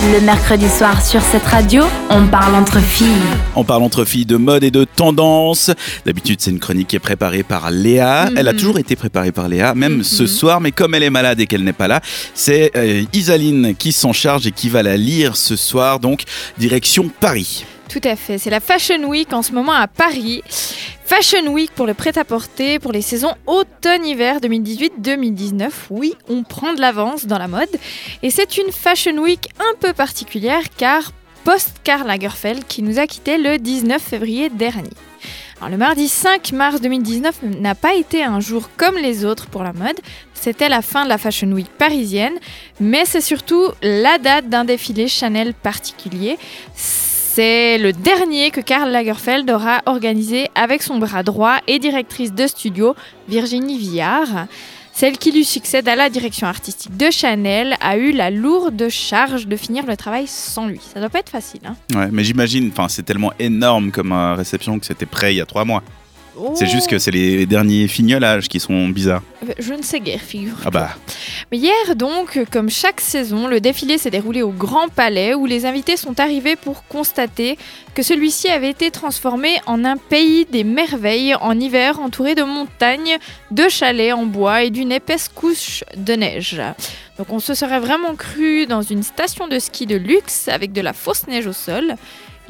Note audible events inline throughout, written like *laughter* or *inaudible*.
Le mercredi soir sur cette radio, on parle entre filles. On parle entre filles de mode et de tendance. D'habitude, c'est une chronique qui est préparée par Léa. Elle a Mhm. toujours été préparée par Léa, même Mhm. ce soir. Mais comme elle est malade et qu'elle n'est pas là, c'est euh, Isaline qui s'en charge et qui va la lire ce soir. Donc, direction Paris. Tout à fait, c'est la Fashion Week en ce moment à Paris. Fashion Week pour le prêt-à-porter pour les saisons automne-hiver 2018-2019. Oui, on prend de l'avance dans la mode. Et c'est une Fashion Week un peu particulière car post-Karl Lagerfeld qui nous a quittés le 19 février dernier. Alors, le mardi 5 mars 2019 n'a pas été un jour comme les autres pour la mode. C'était la fin de la Fashion Week parisienne, mais c'est surtout la date d'un défilé Chanel particulier. C'est le dernier que Karl Lagerfeld aura organisé avec son bras droit et directrice de studio, Virginie Villard. Celle qui lui succède à la direction artistique de Chanel a eu la lourde charge de finir le travail sans lui. Ça doit pas être facile. Hein Ouais, mais j'imagine, c'est tellement énorme comme euh, réception que c'était prêt il y a trois mois. C'est juste que c'est les derniers fignolages qui sont bizarres. Je ne sais guère, figure. Ah bah, Mais hier, donc, comme chaque saison, le défilé s'est déroulé au Grand Palais où les invités sont arrivés pour constater que celui-ci avait été transformé en un pays des merveilles en hiver entouré de montagnes, de chalets en bois et d'une épaisse couche de neige. Donc on se serait vraiment cru dans une station de ski de luxe avec de la fausse neige au sol.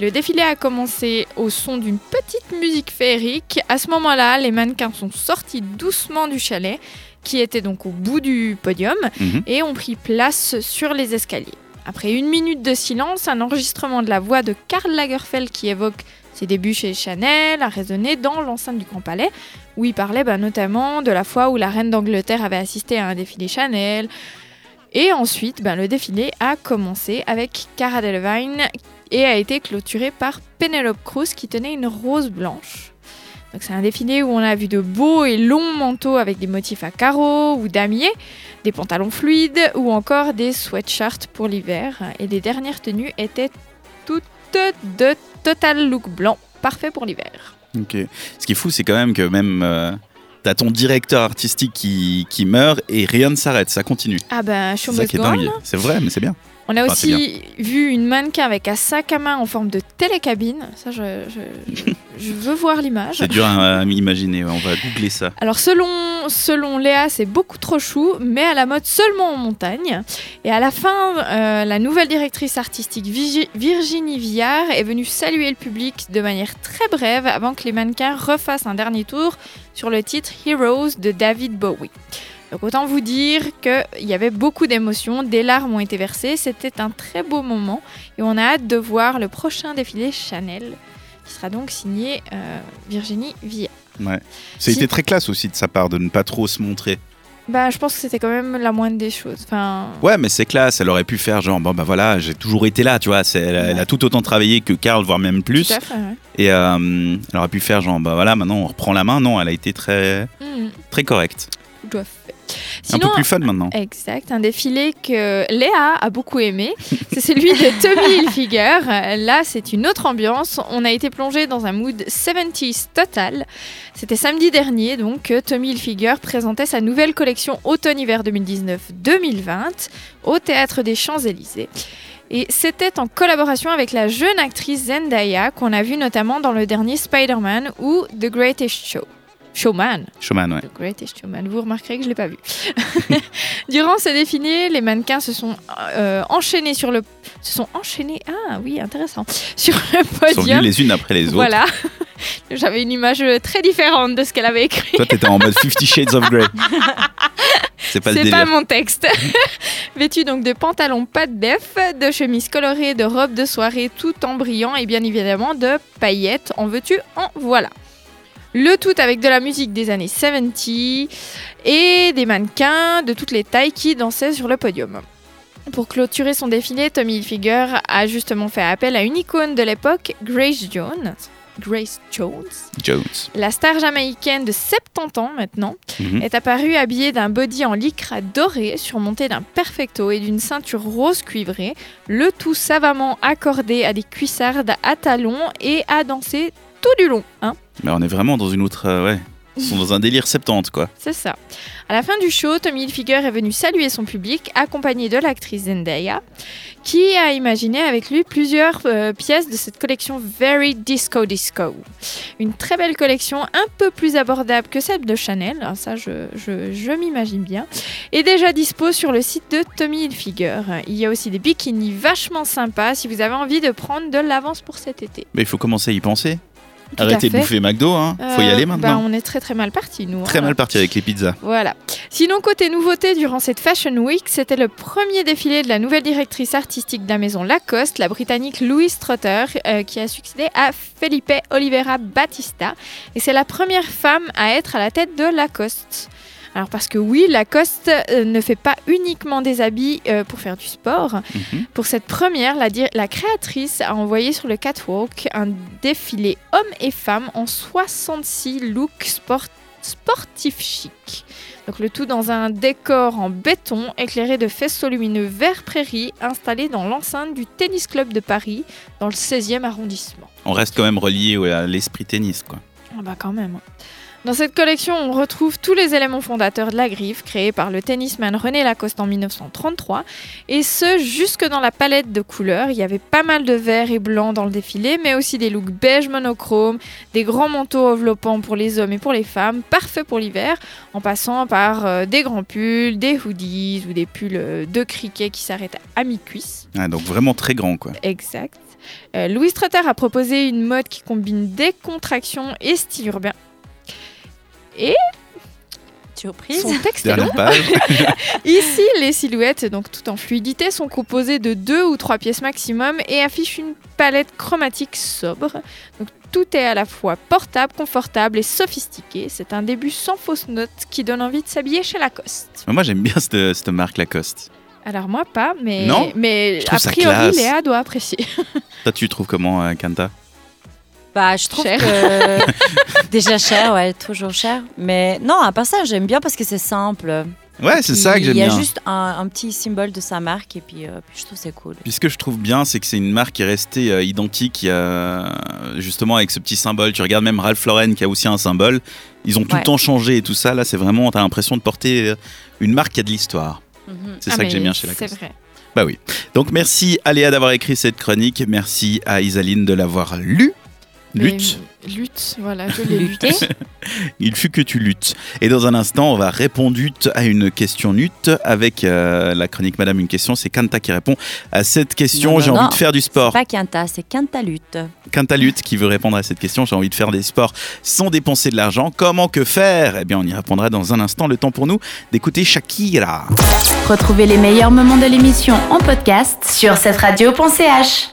Le défilé a commencé au son d'une petite musique féerique. À ce moment-là, les mannequins sont sortis doucement du chalet, qui était donc au bout du podium, mhm. et ont pris place sur les escaliers. Après une minute de silence, un enregistrement de la voix de Karl Lagerfeld qui évoque ses débuts chez Chanel a résonné dans l'enceinte du Grand Palais, où il parlait bah, notamment de la fois où la reine d'Angleterre avait assisté à un défilé Chanel. Et ensuite, ben, le défilé a commencé avec Cara Delevingne et a été clôturé par Penelope Cruz qui tenait une rose blanche. Donc c'est un défilé où on a vu de beaux et longs manteaux avec des motifs à carreaux ou damiers, des pantalons fluides ou encore des sweatshirts pour l'hiver. Et les dernières tenues étaient toutes de total look blanc, parfait pour l'hiver. ok. Ce qui est fou, c'est quand même que même euh, t'as ton directeur artistique qui, qui meurt et rien ne s'arrête, ça continue. Ah ben, show ça must qui est go on. dingue. C'est vrai, mais c'est bien. On a Enfin, aussi vu une mannequin avec un sac à main en forme de télécabine. Ça, je, je- je- *laughs* je veux voir l'image. C'est dur à, à imaginer, on va googler ça. Alors selon, selon Léa, c'est beaucoup trop chou, mais à la mode seulement en montagne. Et à la fin, euh, la nouvelle directrice artistique Vigi- Virginie Villard est venue saluer le public de manière très brève avant que les mannequins refassent un dernier tour sur le titre Heroes de David Bowie. Donc autant vous dire qu'il y avait beaucoup d'émotions, des larmes ont été versées, c'était un très beau moment et on a hâte de voir le prochain défilé Chanel qui sera donc signé euh, Virginie Villard. Ouais. Ça a été très classe aussi de sa part de ne pas trop se montrer. Bah, je pense que c'était quand même la moindre des choses. Enfin, Ouais, mais c'est classe, elle aurait pu faire genre, bon bah voilà, j'ai toujours été là, tu vois, elle, a- elle a tout autant travaillé que Karl, voire même plus. tout à fait. ouais. Et euh, elle aurait pu faire genre, bah voilà, maintenant on reprend la main. Non, elle a été très, Mhm, très correcte. tout Un peu plus fun maintenant. Exact, un défilé que Léa a beaucoup aimé. C'est celui de Tommy *laughs* Hilfiger. Là, c'est une autre ambiance. On a été plongé dans un mood 70s total. C'était samedi dernier, donc, que Tommy Hilfiger présentait sa nouvelle collection automne-hiver 2019-2020 au Théâtre des Champs-Élysées. Et c'était en collaboration avec la jeune actrice Zendaya, qu'on a vue notamment dans le dernier Spider-Man ou The Greatest Show. Showman. Showman, ouais. The Greatest Showman. Vous remarquerez que je ne l'ai pas vu. *laughs* Durant ce défilé, les mannequins se sont euh, enchaînés sur le... Se sont enchaînés... Ah oui, intéressant. Sur le Elles sont venues podium. les unes après les autres. Voilà. *laughs* J'avais une image très différente de ce qu'elle avait écrit. Toi, t'étais en mode *laughs* Fifty Shades of Grey. C'est pas pas mon texte. Vêtu donc de pantalons pas de def, de chemises colorées, de robes de soirée tout en brillant et bien évidemment de paillettes. En veux-tu En voilà. Le tout avec de la musique des années 70 et des mannequins de toutes les tailles qui dansaient sur le podium. Pour clôturer son défilé, Tommy Hilfiger a justement fait appel à une icône de l'époque, Grace Jones. Grace Jones, Jones. la star jamaïcaine de 70 ans maintenant, Mhm. est apparue habillée d'un body en lycra doré surmonté d'un perfecto et d'une ceinture rose cuivrée, le tout savamment accordé à des cuissardes à talons et à danser tout du long. Hein Mais on est vraiment dans une autre. euh, ouais. Ils sont dans un délire 70, quoi. C'est ça. À la fin du show, Tommy Hilfiger est venu saluer son public, accompagné de l'actrice Zendaya, qui a imaginé avec lui plusieurs euh, pièces de cette collection Very Disco Disco. Une très belle collection, un peu plus abordable que celle de Chanel, alors ça je, je- je m'imagine bien, est déjà dispo sur le site de Tommy Hilfiger. Il y a aussi des bikinis vachement sympas si vous avez envie de prendre de l'avance pour cet été. Mais il faut commencer à y penser. Tout Arrêtez de bouffer McDo, hein. Faut y Euh, aller bah, maintenant. on est très très mal parti nous. Très hein. mal parti avec les pizzas. Voilà. Sinon, côté nouveauté, durant cette Fashion Week, c'était le premier défilé de la nouvelle directrice artistique de la maison Lacoste, la britannique Louise Trotter, euh, qui a succédé à Felipe Oliveira Batista. Et c'est la première femme à être à la tête de Lacoste. Alors parce que oui, Lacoste euh, ne fait pas uniquement des habits euh, pour faire du sport. Mhm. Pour cette première, la, créatrice a envoyé sur le catwalk un défilé hommes et femmes en 66 looks sport- sportifs chic. Donc le tout dans un décor en béton éclairé de faisceaux lumineux vert prairie installé dans l'enceinte du Tennis Club de Paris dans le 16e arrondissement. On reste quand même relié à l'esprit tennis, quoi. Ah bah quand même. Dans cette collection, on retrouve tous les éléments fondateurs de la griffe, créée par le tennisman René Lacoste en 1933, et ce jusque dans la palette de couleurs. Il y avait pas mal de vert et blanc dans le défilé, mais aussi des looks beige monochrome, des grands manteaux enveloppants pour les hommes et pour les femmes, parfaits pour l'hiver, en passant par euh, des grands pulls, des hoodies ou des pulls euh, de cricket qui s'arrêtent à mi-cuisse. Ah, donc vraiment très grand, quoi. Exact. Euh, Louis Trotter a proposé une mode qui combine décontraction et style urbain. Surprise. Son texte est long. *laughs* Ici, les silhouettes, donc tout en fluidité, sont composées de deux ou trois pièces maximum et affichent une palette chromatique sobre. Donc tout est à la fois portable, confortable et sophistiqué. C'est un début sans fausse note qui donne envie de s'habiller chez Lacoste. Moi, j'aime bien cette, cette marque Lacoste. Alors moi pas, mais, Non? mais a priori. Léa doit apprécier. Toi, tu trouves comment, euh, Kanta? Bah, je trouve Cher. que déjà cher, ouais, toujours cher. Mais non, à part ça, j'aime bien parce que c'est simple. Ouais, c'est ça que j'aime Il y bien. a juste un, un petit symbole de sa marque et puis, euh, puis je trouve c'est cool. Puis ce que je trouve bien, c'est que c'est une marque qui est restée euh, identique, a, justement avec ce petit symbole. Tu regardes même Ralph Lauren qui a aussi un symbole. Ils ont tout Ouais. le temps changé et tout ça. Là, c'est vraiment, t'as l'impression de porter euh, une marque qui a de l'histoire. Mhm. C'est Ah, ça que j'aime bien chez C'est Lacoste. vrai. Bah oui. Donc merci à Léa d'avoir écrit cette chronique. Merci à Isaline de l'avoir lue. Lutte. Lutte, voilà, je l'ai Lutter. *laughs* lutté. Il fut que tu luttes. Et dans un instant, on va répondre à une question lutte avec euh, la chronique Madame une question. C'est Kanta qui répond à cette question. J'ai envie non. de faire du sport. pas Quinta, c'est Quintalute. Quinta lutte qui veut répondre à cette question. J'ai envie de faire des sports sans dépenser de l'argent. Comment que faire? Eh bien, on y répondra dans un instant. Le temps pour nous d'écouter Shakira. Retrouvez les meilleurs moments de l'émission en podcast sur cette radio.ch.